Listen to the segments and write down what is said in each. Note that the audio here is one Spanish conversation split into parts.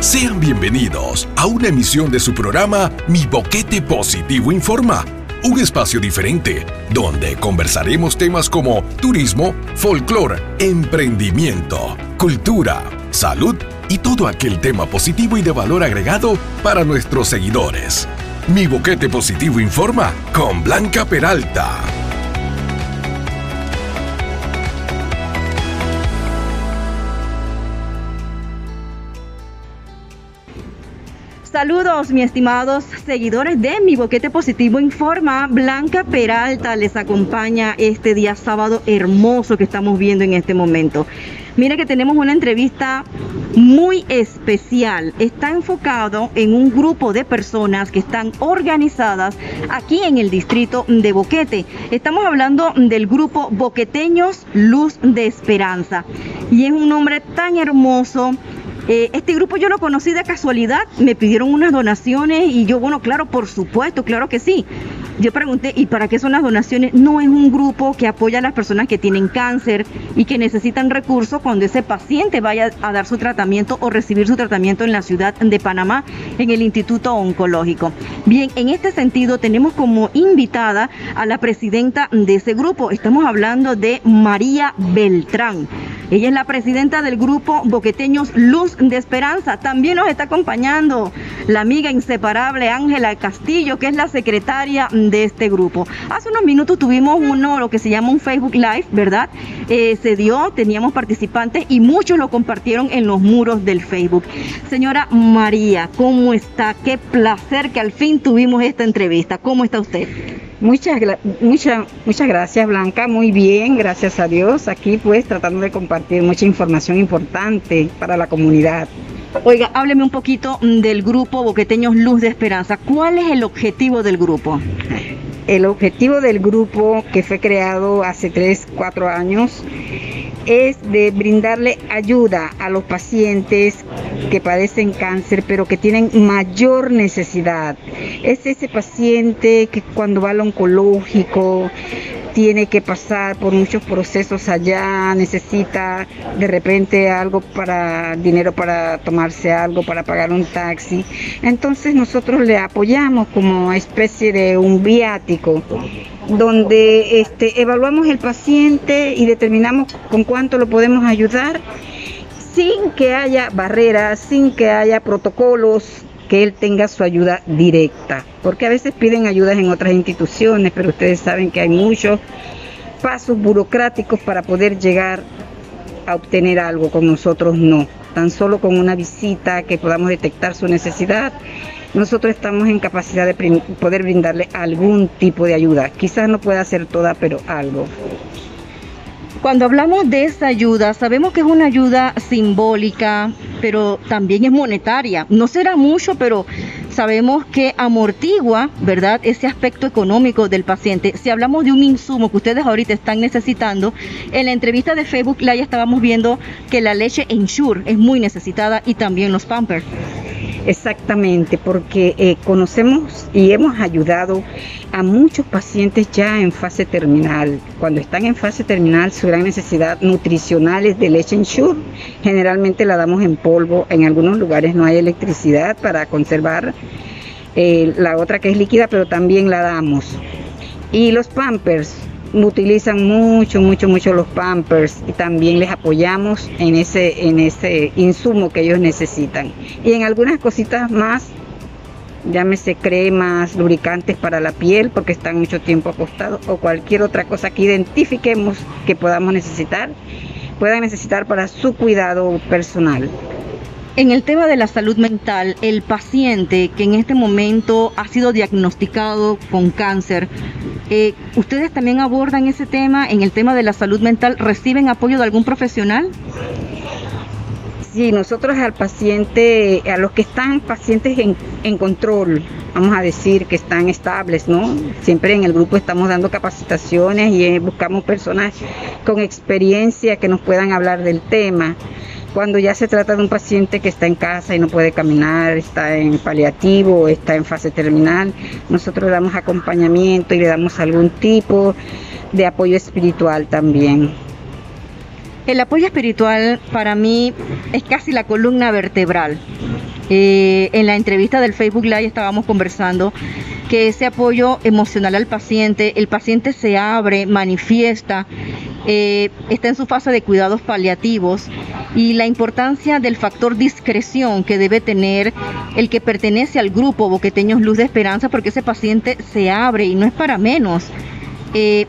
Sean bienvenidos a una emisión de su programa Mi Boquete Positivo Informa, un espacio diferente donde conversaremos temas como turismo, folclore, emprendimiento, cultura, salud y todo aquel tema positivo y de valor agregado para nuestros seguidores. Mi Boquete Positivo Informa con Blanca Peralta. Saludos, mis estimados seguidores de Mi Boquete Positivo Informa. Blanca Peralta les acompaña este día sábado hermoso que estamos viendo en este momento. Mira que tenemos una entrevista muy especial. Está enfocado en un grupo de personas que están organizadas aquí en el distrito de Boquete. Estamos hablando del grupo Boqueteños Luz de Esperanza. Y es un nombre tan hermoso eh, este grupo yo lo conocí de casualidad, me pidieron unas donaciones y yo, bueno, claro, por supuesto, claro que sí. Yo pregunté, ¿y para qué son las donaciones? No es un grupo que apoya a las personas que tienen cáncer y que necesitan recursos cuando ese paciente vaya a dar su tratamiento o recibir su tratamiento en la ciudad de Panamá, en el Instituto Oncológico. Bien, en este sentido tenemos como invitada a la presidenta de ese grupo. Estamos hablando de María Beltrán. Ella es la presidenta del grupo Boqueteños Luz de Esperanza. También nos está acompañando la amiga inseparable Ángela Castillo, que es la secretaria este grupo. Hace unos minutos tuvimos uno, lo que se llama un Facebook Live, ¿verdad? Eh, se dio, teníamos participantes y muchos lo compartieron en los muros del Facebook. Señora María, ¿cómo está? Qué placer que al fin tuvimos esta entrevista. ¿Cómo está usted? Muchas, muchas, muchas gracias Blanca, muy bien, gracias a Dios. Aquí pues tratando de compartir mucha información importante para la comunidad. Oiga, hábleme un poquito del grupo Boqueteños Luz de Esperanza. ¿Cuál es el objetivo del grupo? El objetivo del grupo que fue creado hace 3, 4 años es de brindarle ayuda a los pacientes que padecen cáncer, pero que tienen mayor necesidad. Es ese paciente que cuando va al oncológico tiene que pasar por muchos procesos allá, necesita de repente algo para dinero para tomarse algo, para pagar un taxi. Entonces nosotros le apoyamos como especie de un viático donde este, evaluamos el paciente y determinamos con cuánto lo podemos ayudar sin que haya barreras, sin que haya protocolos, que él tenga su ayuda directa, porque a veces piden ayudas en otras instituciones, pero ustedes saben que hay muchos pasos burocráticos para poder llegar a obtener algo, con nosotros no, tan solo con una visita que podamos detectar su necesidad nosotros estamos en capacidad de poder brindarle algún tipo de ayuda. Quizás no pueda hacer toda, pero algo. Cuando hablamos de esa ayuda, sabemos que es una ayuda simbólica, pero también es monetaria. No será mucho, pero sabemos que amortigua, ¿verdad?, ese aspecto económico del paciente. Si hablamos de un insumo que ustedes ahorita están necesitando, en la entrevista de Facebook ya estábamos viendo que la leche Ensure es muy necesitada y también los Pampers. Exactamente, porque eh, conocemos y hemos ayudado a muchos pacientes ya en fase terminal. Cuando están en fase terminal, su gran necesidad nutricional es de leche Ensure. Generalmente la damos en polvo, en algunos lugares no hay electricidad para conservar eh, la otra que es líquida, pero también la damos. Y los Pampers, utilizan mucho, mucho, mucho los Pampers y también les apoyamos en ese, en ese insumo que ellos necesitan. Y en algunas cositas más, llámese cremas, lubricantes para la piel porque están mucho tiempo acostados o cualquier otra cosa que identifiquemos que podamos necesitar, puedan necesitar para su cuidado personal. En el tema de la salud mental, el paciente que en este momento ha sido diagnosticado con cáncer, eh, ¿ustedes también abordan ese tema en el tema de la salud mental? ¿Reciben apoyo de algún profesional? Sí, nosotros al paciente, a los que están pacientes en, en, control, vamos a decir que están estables, ¿no? Siempre en el grupo estamos dando capacitaciones y eh, buscamos personas con experiencia que nos puedan hablar del tema. Cuando ya se trata de un paciente que está en casa y no puede caminar, está en paliativo, está en fase terminal, nosotros le damos acompañamiento y le damos algún tipo de apoyo espiritual también. El apoyo espiritual para mí es casi la columna vertebral. Eh, en la entrevista del Facebook Live estábamos conversando que ese apoyo emocional al paciente, el paciente se abre, manifiesta, eh, está en su fase de cuidados paliativos y la importancia del factor discreción que debe tener el que pertenece al grupo Boqueteños Luz de Esperanza, porque ese paciente se abre y no es para menos. Eh,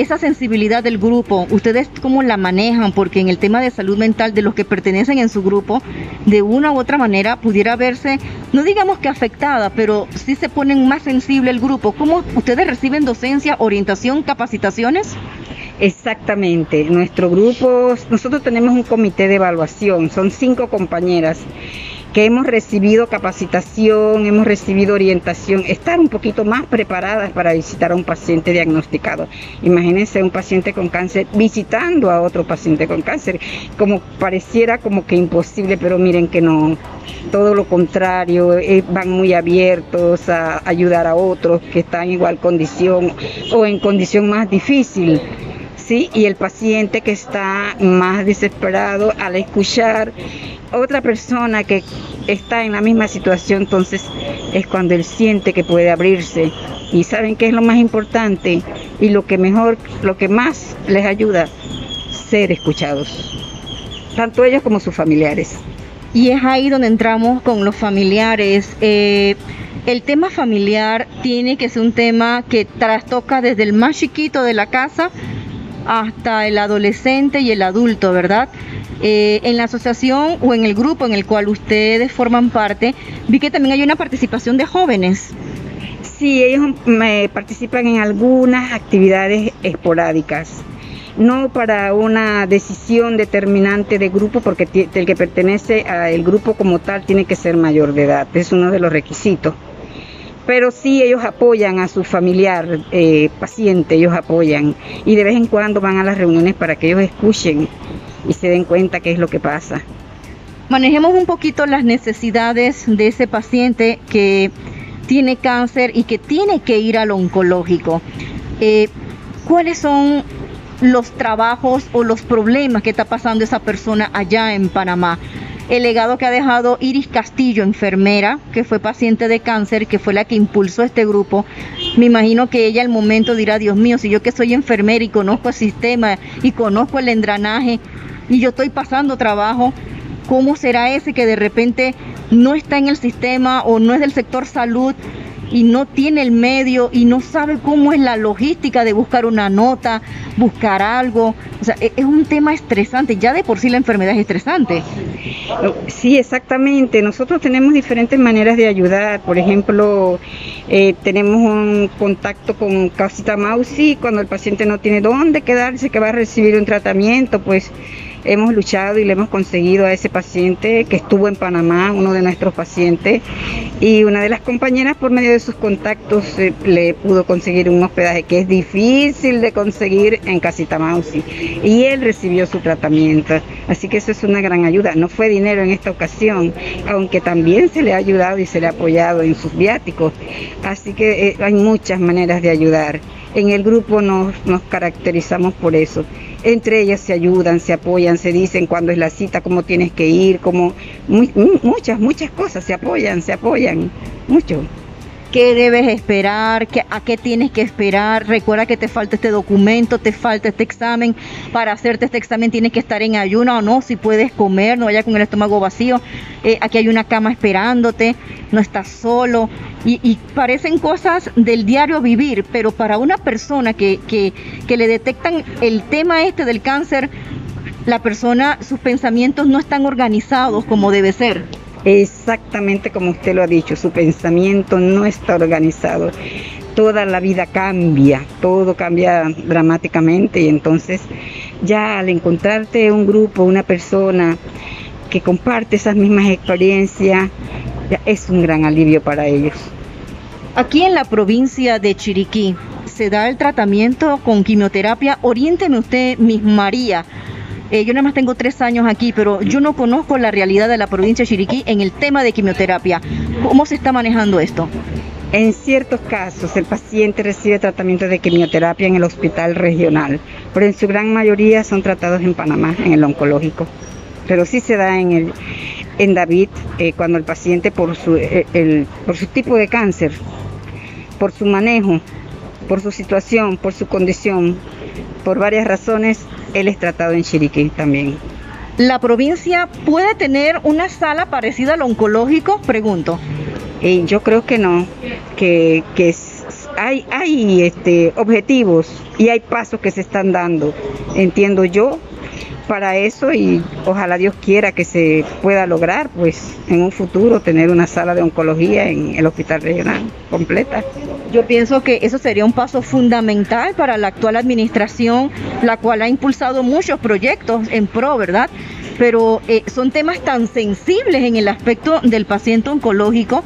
esa sensibilidad del grupo, ¿ustedes cómo la manejan? Porque en el tema de salud mental de los que pertenecen en su grupo, de una u otra manera pudiera verse, no digamos que afectada, pero sí se ponen más sensible el grupo. ¿Cómo ustedes reciben docencia, orientación, capacitaciones? Exactamente, nuestro grupo, nosotros tenemos un comité de evaluación, son cinco compañeras que hemos recibido capacitación, hemos recibido orientación, estar un poquito más preparadas para visitar a un paciente diagnosticado. Imagínense un paciente con cáncer visitando a otro paciente con cáncer, como pareciera como que imposible, pero miren que no, todo lo contrario, eh, van muy abiertos a ayudar a otros que están en igual condición o en condición más difícil. Y el paciente que está más desesperado al escuchar otra persona que está en la misma situación, entonces es cuando él siente que puede abrirse. Y saben qué es lo más importante y lo que mejor, lo que más les ayuda, ser escuchados, tanto ellos como sus familiares. Y es ahí donde entramos con los familiares. Eh, el tema familiar tiene que ser un tema que trastoca desde el más chiquito de la casa hasta el adolescente y el adulto, ¿verdad? Eh, en la asociación o en el grupo en el cual ustedes forman parte, vi que también hay una participación de jóvenes. Sí, ellos me participan en algunas actividades esporádicas, no para una decisión determinante de grupo, porque el que pertenece al grupo como tal tiene que ser mayor de edad, es uno de los requisitos pero sí ellos apoyan a su familiar eh, paciente, ellos apoyan y de vez en cuando van a las reuniones para que ellos escuchen y se den cuenta qué es lo que pasa. Manejemos un poquito las necesidades de ese paciente que tiene cáncer y que tiene que ir al oncológico. Eh, ¿Cuáles son los trabajos o los problemas que está pasando esa persona allá en Panamá? El legado que ha dejado Iris Castillo, enfermera, que fue paciente de cáncer, que fue la que impulsó este grupo. Me imagino que ella al momento dirá, Dios mío, si yo que soy enfermera y conozco el sistema y conozco el engranaje y yo estoy pasando trabajo, ¿cómo será ese que de repente no está en el sistema o no es del sector salud y no tiene el medio y no sabe cómo es la logística de buscar una nota, buscar algo. O sea, e-, es un tema estresante. Ya de por sí la enfermedad es estresante. Sí, exactamente. Nosotros tenemos diferentes maneras de ayudar. Por ejemplo, eh, tenemos un contacto con Casita Mausi cuando el paciente no tiene dónde quedarse, que va a recibir un tratamiento, pues hemos luchado y le hemos conseguido a ese paciente que estuvo en Panamá, uno de nuestros pacientes, y una de las compañeras por medio de sus contactos eh, le pudo conseguir un hospedaje que es difícil de conseguir en Casita Mausi y él recibió su tratamiento. Así que eso es una gran ayuda. No fue dinero en esta ocasión, aunque también se le ha ayudado y se le ha apoyado en sus viáticos. Así que eh, hay muchas maneras de ayudar. En el grupo nos, nos caracterizamos por eso entre ellas se ayudan, se apoyan, se dicen cuándo es la cita, cómo tienes que ir, como muchas, muchas cosas, se apoyan, se apoyan, mucho qué debes esperar, a qué tienes que esperar. Recuerda que te falta este documento, te falta este examen. Para hacerte este examen tienes que estar en ayuno o no, si puedes comer, no vaya con el estómago vacío. Eh, aquí hay una cama esperándote, no estás solo. Y, parecen cosas del diario vivir, pero para una persona que, que, que le detectan el tema este del cáncer, la persona, sus pensamientos no están organizados como debe ser. Exactamente como usted lo ha dicho, su pensamiento no está organizado. Toda la vida cambia, todo cambia dramáticamente y entonces ya al encontrarte un grupo, una persona que comparte esas mismas experiencias, es un gran alivio para ellos. Aquí en la provincia de Chiriquí se da el tratamiento con quimioterapia. Oriénteme usted, Miss María, eh, yo nada más tengo tres años aquí, pero yo no conozco la realidad de la provincia de Chiriquí en el tema de quimioterapia. ¿Cómo se está manejando esto? En ciertos casos, el paciente recibe tratamiento de quimioterapia en el hospital regional, pero en su gran mayoría son tratados en Panamá, en el oncológico. Pero sí se da en el, en David eh, cuando el paciente por su, eh, por su tipo de cáncer, por su manejo, por su situación, por su condición, por varias razones, él es tratado en Chiriquí también. ¿La provincia puede tener una sala parecida al oncológico? Pregunto. Eh, yo creo que no, que, que hay, hay este, objetivos y hay pasos que se están dando, entiendo yo, para eso y ojalá Dios quiera que se pueda lograr, pues en un futuro tener una sala de oncología en el hospital regional completa. Yo pienso que eso sería un paso fundamental para la actual administración, la cual ha impulsado muchos proyectos en pro, ¿verdad? Pero eh, son temas tan sensibles en el aspecto del paciente oncológico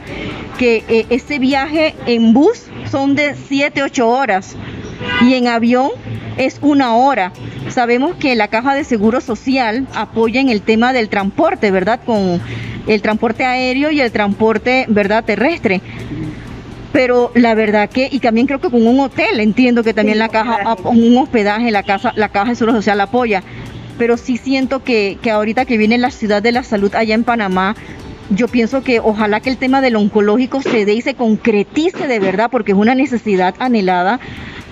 que eh, ese viaje en bus son de 7, 8 horas y en avión es una hora. Sabemos que la Caja de Seguro Social apoya en el tema del transporte, ¿verdad? Con el transporte aéreo y el transporte, ¿verdad? Terrestre. Pero la verdad que, y también creo que con un hotel, entiendo que también la caja, un hospedaje, la casa, la Caja de Seguro Social apoya. Pero sí siento que, que ahorita que viene la ciudad de la salud allá en Panamá, yo pienso que ojalá que el tema del oncológico se dé y se concretice de verdad, porque es una necesidad anhelada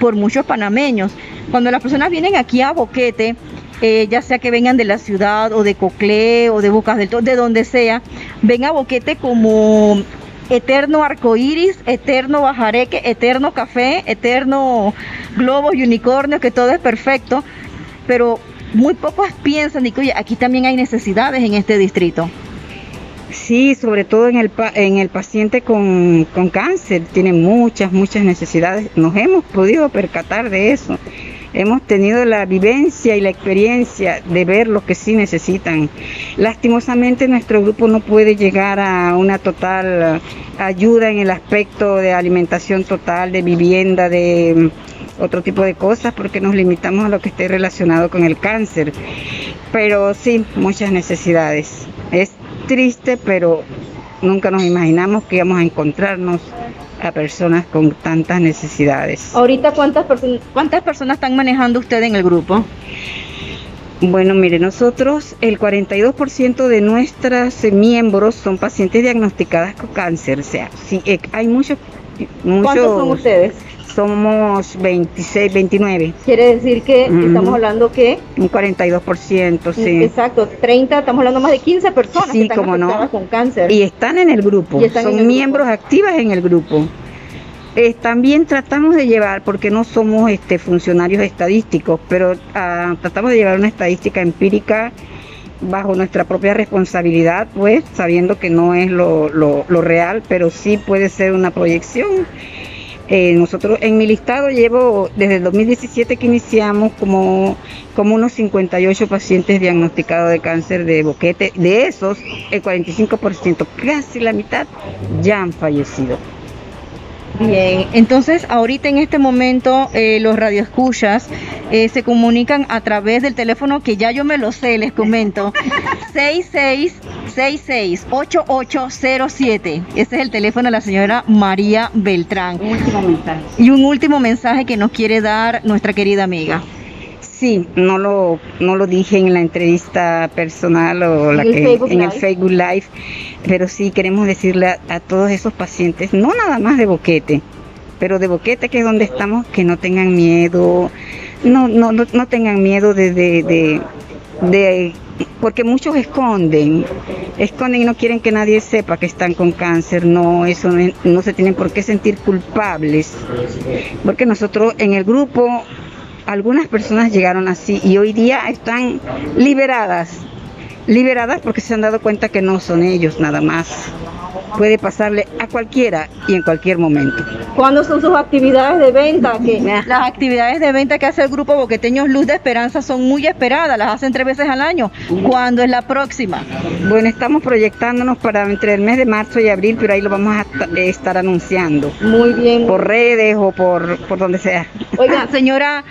por muchos panameños. Cuando las personas vienen aquí a Boquete, eh, ya sea que vengan de la ciudad o de Coclé o de Bocas del Toro, de donde sea, ven a Boquete como eterno arcoíris, eterno bajareque, eterno café, eterno globos y unicornios, que todo es perfecto, pero muy pocos piensan y que oye, aquí también hay necesidades en este distrito. Sí, sobre todo en el, en el paciente con, con cáncer, tiene muchas, muchas necesidades. Nos hemos podido percatar de eso. Hemos tenido la vivencia y la experiencia de ver lo que sí necesitan. Lastimosamente nuestro grupo no puede llegar a una total ayuda en el aspecto de alimentación total, de vivienda, de otro tipo de cosas, porque nos limitamos a lo que esté relacionado con el cáncer. Pero sí, muchas necesidades. Es triste, pero nunca nos imaginamos que íbamos a encontrarnos a personas con tantas necesidades. Ahorita, ¿cuántas, personas ¿cuántas personas están manejando usted en el grupo? Bueno, mire, nosotros el 42% de nuestros miembros son pacientes diagnosticadas con cáncer. O sea, sí, eh, hay muchos... muchos ¿Cuántos son ustedes? Somos 26, 29. Quiere decir que estamos hablando que... Un 42%, sí. Exacto, 30, estamos hablando más de 15 personas sí, que están no. con cáncer. Y están en el grupo, son miembros activas en el grupo. Eh, también tratamos de llevar, porque no somos este, funcionarios estadísticos, pero ah, tratamos de llevar una estadística empírica bajo nuestra propia responsabilidad, pues sabiendo que no es lo, lo, lo real, pero sí puede ser una proyección eh, nosotros en mi listado llevo desde el 2017 que iniciamos como, como unos 58 pacientes diagnosticados de cáncer de boquete. De esos, el 45%, casi la mitad, ya han fallecido. Bien, entonces ahorita en este momento eh, los radioescuchas eh, se comunican a través del teléfono que ya yo me lo sé, les comento, 6666-8807. Ese es el teléfono de la señora María Beltrán. Un último mensaje. Y un último mensaje que nos quiere dar nuestra querida amiga. Sí, no lo, no lo dije en la entrevista personal o la que, en el Facebook Live, pero sí queremos decirle a, todos esos pacientes, no nada más de boquete, pero de boquete que es donde estamos, que no tengan miedo, no, no, no, tengan miedo de, de, de, porque muchos esconden, esconden y no quieren que nadie sepa que están con cáncer, no, eso no, no se tienen por qué sentir culpables, porque nosotros en el grupo algunas personas llegaron así y hoy día están liberadas, liberadas porque se han dado cuenta que no son ellos nada más. Puede pasarle a cualquiera y en cualquier momento. ¿Cuándo son sus actividades de venta? Que las actividades de venta que hace el grupo Boqueteños Luz de Esperanza son muy esperadas, las hacen tres veces al año. ¿Cuándo es la próxima? Bueno, estamos proyectándonos para entre el mes de marzo y abril, pero ahí lo vamos a estar anunciando. Muy bien. Por redes o por, por donde sea. Oiga, señora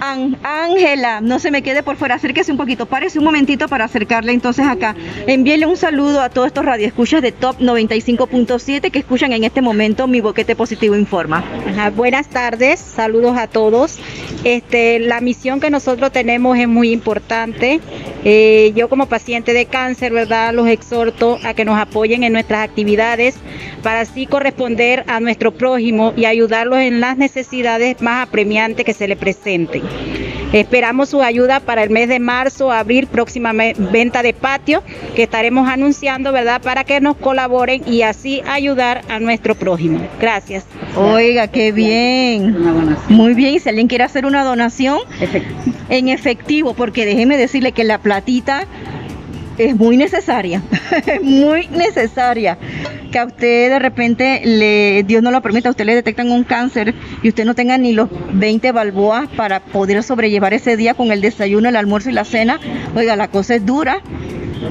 Ángela, no se me quede por fuera, acérquese un poquito, párese un momentito para acercarle entonces acá. Envíele un saludo a todos estos radioescuchas de Top 95.7 que escuchan en este momento mi boquete positivo informa. buenas tardes, saludos a todos. Este, la misión que nosotros tenemos es muy importante. Eh, yo como paciente de cáncer, ¿verdad? Los exhorto a que nos apoyen en nuestras actividades para así corresponder a nuestro prójimo y ayudarlos en las necesidades más apremiantes que se le presenten. Esperamos su ayuda para el mes de marzo, abril, próxima venta de patio que estaremos anunciando, ¿verdad? Para que nos colaboren y así ayudar a nuestro prójimo. Gracias. Oiga, qué bien. Muy bien, si alguien quiere hacer una donación en efectivo, porque déjeme decirle que la platita es muy necesaria, muy necesaria. Que a usted de repente, le, Dios no lo permita, a usted le detectan un cáncer y usted no tenga ni los 20 balboas para poder sobrellevar ese día con el desayuno, el almuerzo y la cena. Oiga, la cosa es dura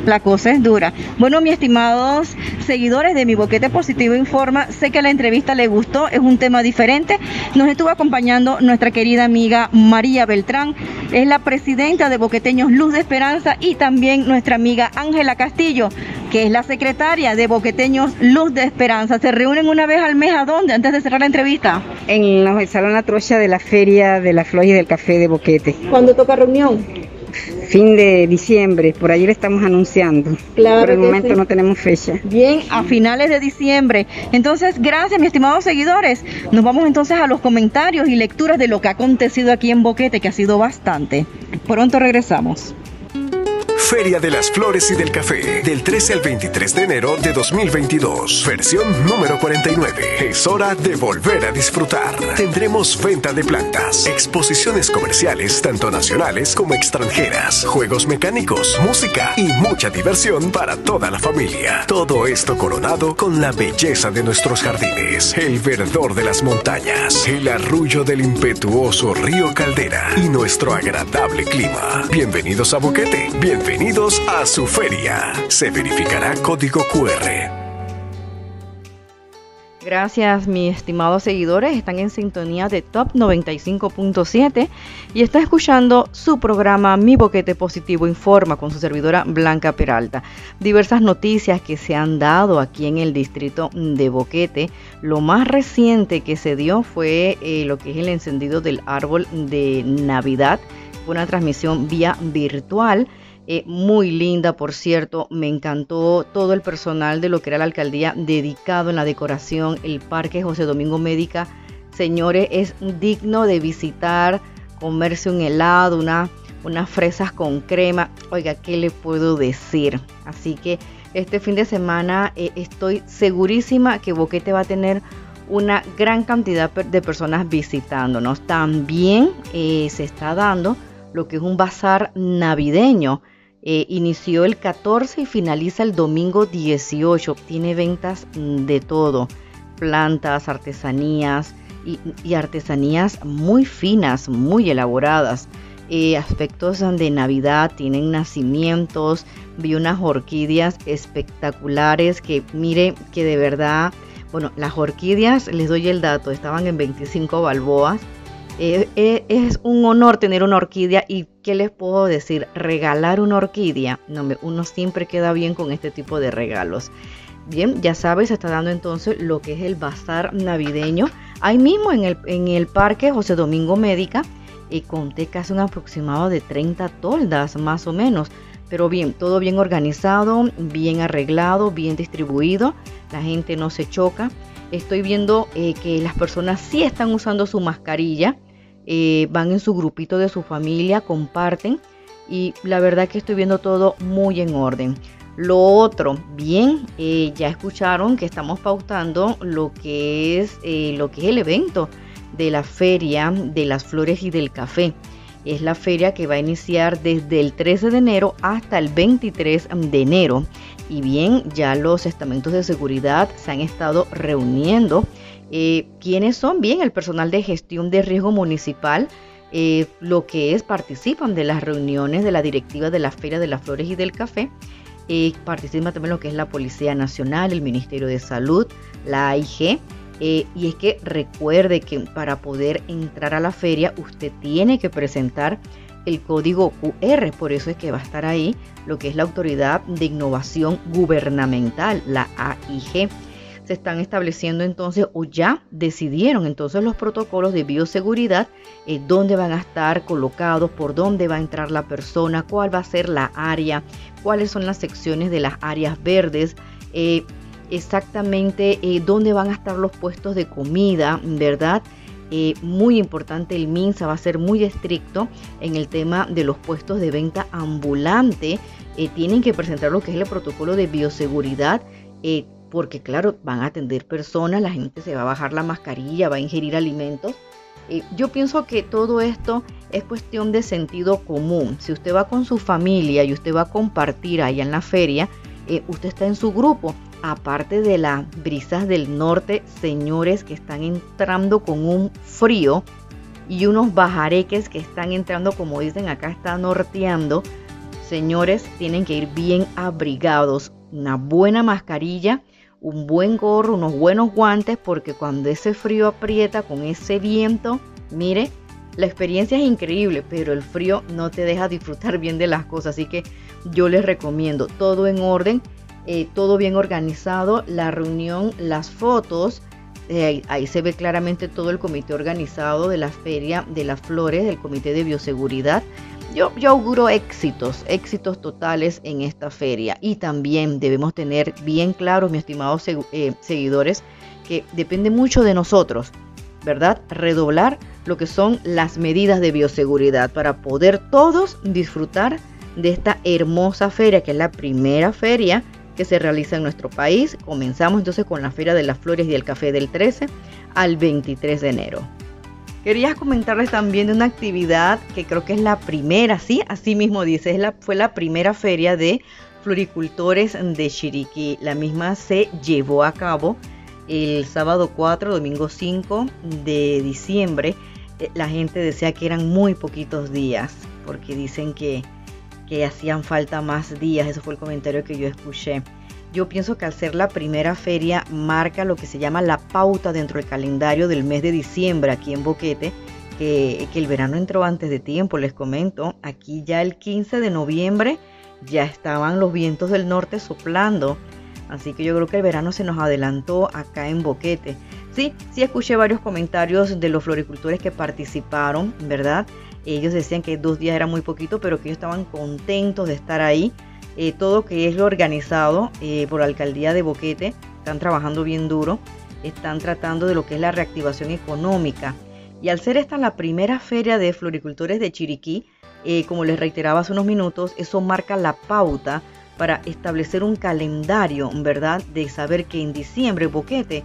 la cosa es dura. Bueno, mis estimados seguidores de mi Boquete Positivo Informa, sé que la entrevista le gustó, es un tema diferente. Nos estuvo acompañando nuestra querida amiga María Beltrán, es la presidenta de Boqueteños Luz de Esperanza y también nuestra amiga Ángela Castillo, que es la secretaria de Boqueteños Luz de Esperanza. ¿Se reúnen una vez al mes a dónde antes de cerrar la entrevista? En el Salón La Trocha de la Feria de las Flores y del Café de Boquete. ¿Cuándo toca reunión? Fin de diciembre, por ahí le estamos anunciando. Claro por el momento no tenemos fecha. Bien, a finales de diciembre. Entonces, gracias, mis estimados seguidores. Nos vamos entonces a los comentarios y lecturas de lo que ha acontecido aquí en Boquete, que ha sido bastante. Pronto regresamos. Feria de las Flores y del Café, del 13 al 23 de enero de 2022. Versión número 49. Es hora de volver a disfrutar. Tendremos venta de plantas, exposiciones comerciales tanto nacionales como extranjeras, juegos mecánicos, música y mucha diversión para toda la familia. Todo esto coronado con la belleza de nuestros jardines, el verdor de las montañas, el arrullo del impetuoso río Caldera y nuestro agradable clima. Bienvenidos a Boquete. Bienvenidos Bienvenidos a su feria. Se verificará código QR. Gracias, mis estimados seguidores. Están en sintonía de Top 95.7 y está escuchando su programa Mi Boquete Positivo Informa con su servidora Blanca Peralta. Diversas noticias que se han dado aquí en el distrito de Boquete. Lo más reciente que se dio fue eh, lo que es el encendido del árbol de Navidad. Una transmisión vía virtual eh, muy linda, por cierto, me encantó todo el personal de lo que era la alcaldía dedicado en la decoración, el Parque José Domingo Médica. Señores, es digno de visitar, comerse un helado, una, unas fresas con crema. Oiga, ¿qué le puedo decir? Así que este fin de semana eh, estoy segurísima que Boquete va a tener una gran cantidad de personas visitándonos. También eh, se está dando lo que es un bazar navideño eh, inició el 14 y finaliza el domingo 18. Tiene ventas de todo, plantas, artesanías y, artesanías muy finas, muy elaboradas. Eh, aspectos de Navidad, tienen nacimientos, vi unas orquídeas espectaculares que mire que de verdad, bueno, las orquídeas, les doy el dato, estaban en 25 balboas es un honor tener una orquídea y ¿qué les puedo decir? Regalar una orquídea, no, uno siempre queda bien con este tipo de regalos. Bien, ya sabes, se está dando entonces lo que es el bazar navideño. Ahí mismo en el, en el parque José Domingo Médica, y conté casi un aproximado de 30 toldas más o menos. Pero bien, todo bien organizado, bien arreglado, bien distribuido. La gente no se choca. Estoy viendo eh, que las personas sí están usando su mascarilla. Eh, van en su grupito de su familia, comparten y la verdad que estoy viendo todo muy en orden. Lo otro, bien, eh, ya escucharon que estamos pautando lo que es eh, lo que es el evento de la feria de las flores y del café. Es la feria que va a iniciar desde el 13 de enero hasta el 23 de enero. Y bien, ya los estamentos de seguridad se han estado reuniendo eh, quiénes son bien el personal de gestión de riesgo municipal, eh, lo que es participan de las reuniones de la directiva de la Feria de las Flores y del Café. Eh, participa también lo que es la Policía Nacional, el Ministerio de Salud, la AIG. Eh, y es que recuerde que para poder entrar a la feria usted tiene que presentar el código QR, por eso es que va a estar ahí lo que es la Autoridad de Innovación Gubernamental, la AIG. Se están estableciendo entonces o ya decidieron entonces los protocolos de bioseguridad, eh, dónde van a estar colocados, por dónde va a entrar la persona, cuál va a ser la área, cuáles son las secciones de las áreas verdes, eh, exactamente eh, dónde van a estar los puestos de comida, ¿verdad? Muy importante, el MINSA va a ser muy estricto en el tema de los puestos de venta ambulante. Tienen que presentar lo que es el protocolo de bioseguridad, porque claro, van a atender personas, la gente se va a bajar la mascarilla, va a ingerir alimentos. yo pienso que todo esto es cuestión de sentido común. Si usted va con su familia y usted va a compartir allá en la feria, usted está en su grupo aparte de las brisas del norte, señores que están entrando con un frío y unos bajareques que están entrando, como dicen acá, está norteando. Señores, tienen que ir bien abrigados, una buena mascarilla, un buen gorro, unos buenos guantes, porque cuando ese frío aprieta con ese viento, mire, la experiencia es increíble, pero el frío no te deja disfrutar bien de las cosas. Así que yo les recomiendo todo en orden eh, todo bien organizado, la reunión, las fotos, eh, ahí, se ve claramente todo el comité organizado de la feria de las flores, del comité de bioseguridad. Yo, auguro éxitos, éxitos totales en esta feria y también debemos tener bien claro, mis estimados eh, seguidores, que depende mucho de nosotros, ¿verdad? Redoblar lo que son las medidas de bioseguridad para poder todos disfrutar de esta hermosa feria, que es la primera feria que se realiza en nuestro país. Comenzamos entonces con la Feria de las Flores y el Café del 13 al 23 de enero. Quería comentarles también de una actividad que creo que es la primera, sí, así mismo dice, es la, fue la primera feria de floricultores de Chiriquí. La misma se llevó a cabo el sábado 4, domingo 5 de diciembre. Eh, la gente decía que eran muy poquitos días, porque dicen que que hacían falta más días, eso fue el comentario que yo escuché. Yo pienso que al ser la primera feria marca lo que se llama la pauta dentro del calendario del mes de diciembre aquí en Boquete, que, el verano entró antes de tiempo, les comento. Aquí ya el 15 de noviembre ya estaban los vientos del norte soplando. Así que yo creo que el verano se nos adelantó acá en Boquete. Sí, sí escuché varios comentarios de los floricultores que participaron, ¿verdad? Ellos decían que dos días era muy poquito, pero que ellos estaban contentos de estar ahí. Eh, todo que es lo organizado eh, por la alcaldía de Boquete, están trabajando bien duro, están tratando de lo que es la reactivación económica. Y al ser esta la primera feria de floricultores de Chiriquí, eh, como les reiteraba hace unos minutos, eso marca la pauta para establecer un calendario, ¿verdad? De saber que en diciembre Boquete,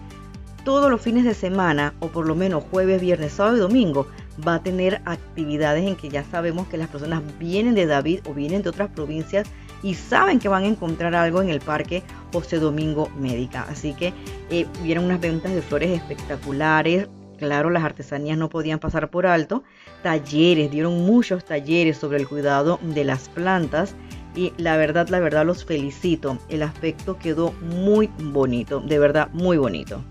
todos los fines de semana, o por lo menos jueves, viernes, sábado y domingo, va a tener actividades en que ya sabemos que las personas vienen de David o vienen de otras provincias y saben que van a encontrar algo en el parque José Domingo Médica. Así que eh, vieron unas ventas de flores espectaculares. Claro, las artesanías no podían pasar por alto. Talleres, dieron muchos talleres sobre el cuidado de las plantas. Y la verdad, la verdad los felicito. El aspecto quedó muy bonito, de verdad muy bonito.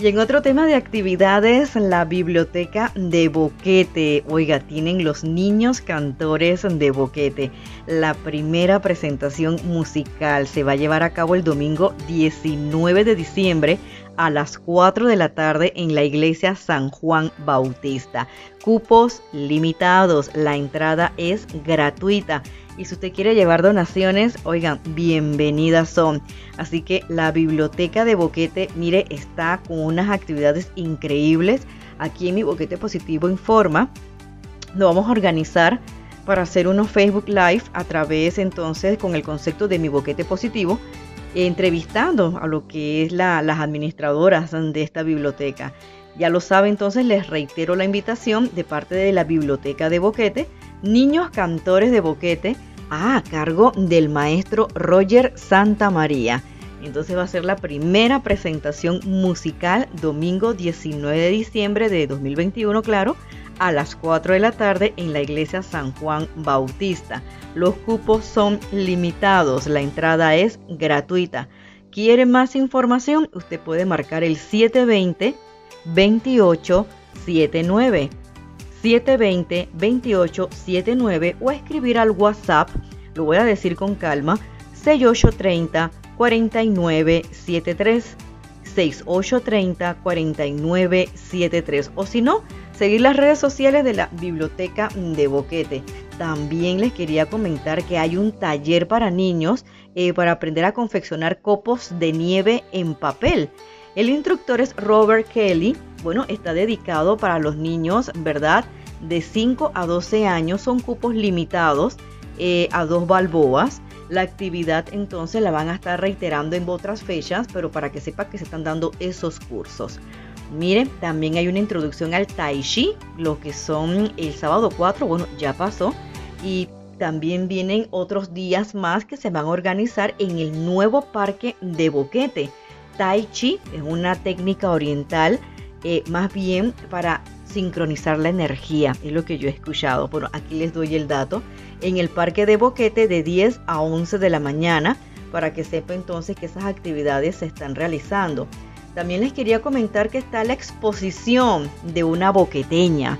Y en otro tema de actividades, la biblioteca de Boquete. Oiga, tienen los niños cantores de Boquete. La primera presentación musical se va a llevar a cabo el domingo 19 de diciembre a las 4 de la tarde en la iglesia San Juan Bautista. Cupos limitados, la entrada es gratuita. Y si usted quiere llevar donaciones, oigan, bienvenidas son. Así que la biblioteca de Boquete, mire, está con unas actividades increíbles. Aquí en mi Boquete Positivo Informa, lo vamos a organizar para hacer unos Facebook Live a través entonces con el concepto de mi Boquete Positivo, entrevistando a lo que es las administradoras de esta biblioteca. Ya lo sabe, entonces les reitero la invitación de parte de la Biblioteca de Boquete, Niños Cantores de Boquete, a cargo del maestro Roger Santa María. Entonces va a ser la primera presentación musical domingo 19 de diciembre de 2021, claro, a las 4 de la tarde en la iglesia San Juan Bautista. Los cupos son limitados, la entrada es gratuita. quiere más información, usted puede marcar el 720 2879 720 2879 o escribir al WhatsApp, lo voy a decir con calma, 6830 4973 6830 4973 o si no, seguir las redes sociales de la Biblioteca de Boquete. También les quería comentar que hay un taller para niños eh, para aprender a confeccionar copos de nieve en papel. El instructor es Robert Kelly. Bueno, está dedicado para los niños, ¿verdad? De 5 a 12 años. Son cupos limitados eh, a dos balboas. La actividad entonces la van a estar reiterando en otras fechas, pero para que sepa que se están dando esos cursos. Miren, también hay una introducción al Tai Chi, lo que son el sábado 4, bueno, ya pasó. Y también vienen otros días más que se van a organizar en el nuevo parque de Boquete. Tai Chi es una técnica oriental eh, más bien para sincronizar la energía, es lo que yo he escuchado. Bueno, aquí les doy el dato. En el parque de Boquete de 10 a 11 de la mañana, para que sepa entonces que esas actividades se están realizando. También les quería comentar que está la exposición de una boqueteña.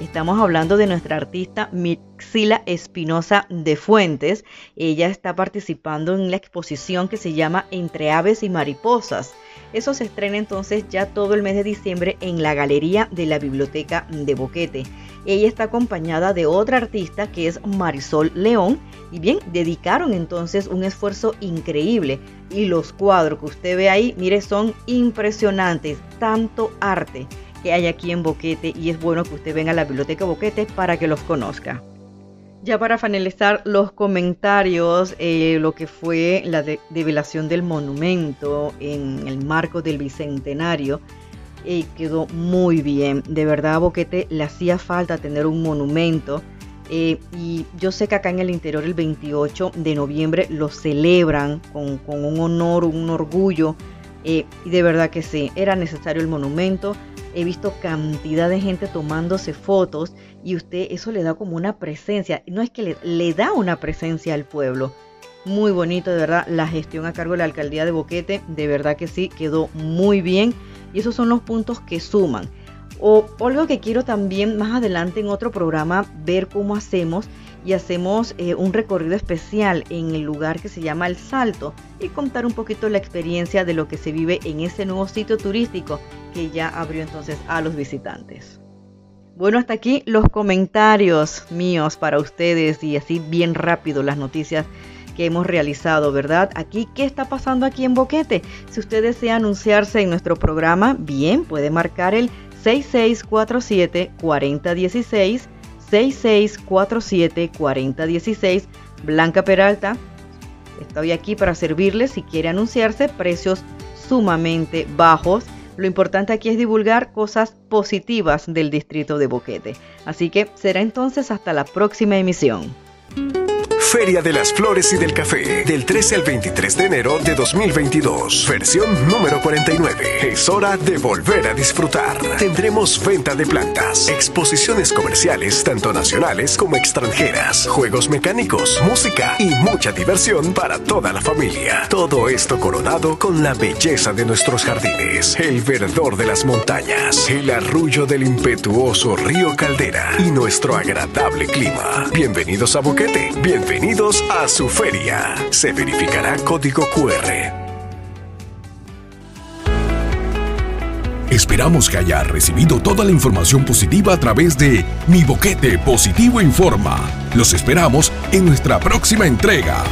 Estamos hablando de nuestra artista Mixila Espinosa de Fuentes. Ella está participando en la exposición que se llama Entre Aves y Mariposas. Eso se estrena entonces ya todo el mes de diciembre en la galería de la Biblioteca de Boquete. Ella está acompañada de otra artista que es Marisol León y bien, dedicaron entonces un esfuerzo increíble y los cuadros que usted ve ahí, mire, son impresionantes, tanto arte que hay aquí en Boquete y es bueno que usted venga a la biblioteca Boquete para que los conozca. Ya para finalizar los comentarios, eh, lo que fue la develación del monumento en el marco del Bicentenario, eh, quedó muy bien. De verdad Boquete le hacía falta tener un monumento. Eh, y yo sé que acá en el interior el 28 de noviembre lo celebran con, con un honor, un orgullo. y de verdad que sí, era necesario el monumento he visto cantidad de gente tomándose fotos y usted eso le da como una presencia, no es que le, da una presencia al pueblo. Muy bonito, de verdad, la gestión a cargo de la alcaldía de Boquete, de verdad que sí, quedó muy bien y esos son los puntos que suman. O algo que quiero también más adelante en otro programa ver cómo hacemos y hacemos eh, un recorrido especial en el lugar que se llama El Salto y contar un poquito la experiencia de lo que se vive en ese nuevo sitio turístico que ya abrió entonces a los visitantes. Bueno, hasta aquí los comentarios míos para ustedes y así bien rápido las noticias que hemos realizado, ¿verdad? Aquí, ¿qué está pasando aquí en Boquete? Si usted desea anunciarse en nuestro programa, bien, puede marcar el 6647 4016 6647 4016 Blanca Peralta. Estoy aquí para servirle si quiere anunciarse precios sumamente bajos. Lo importante aquí es divulgar cosas positivas del distrito de Boquete. Así que será entonces hasta la próxima emisión. Feria de las Flores y del Café, del 13 al 23 de enero de 2022. Versión número 49. Es hora de volver a disfrutar. Tendremos venta de plantas, exposiciones comerciales tanto nacionales como extranjeras, juegos mecánicos, música y mucha diversión para toda la familia. Todo esto coronado con la belleza de nuestros jardines, el verdor de las montañas, el arrullo del impetuoso río Caldera y nuestro agradable clima. Bienvenidos a Boquete. Bienvenidos Bienvenidos a su feria. Se verificará código QR. Esperamos que haya recibido toda la información positiva a través de Mi Boquete Positivo Informa. Los esperamos en nuestra próxima entrega.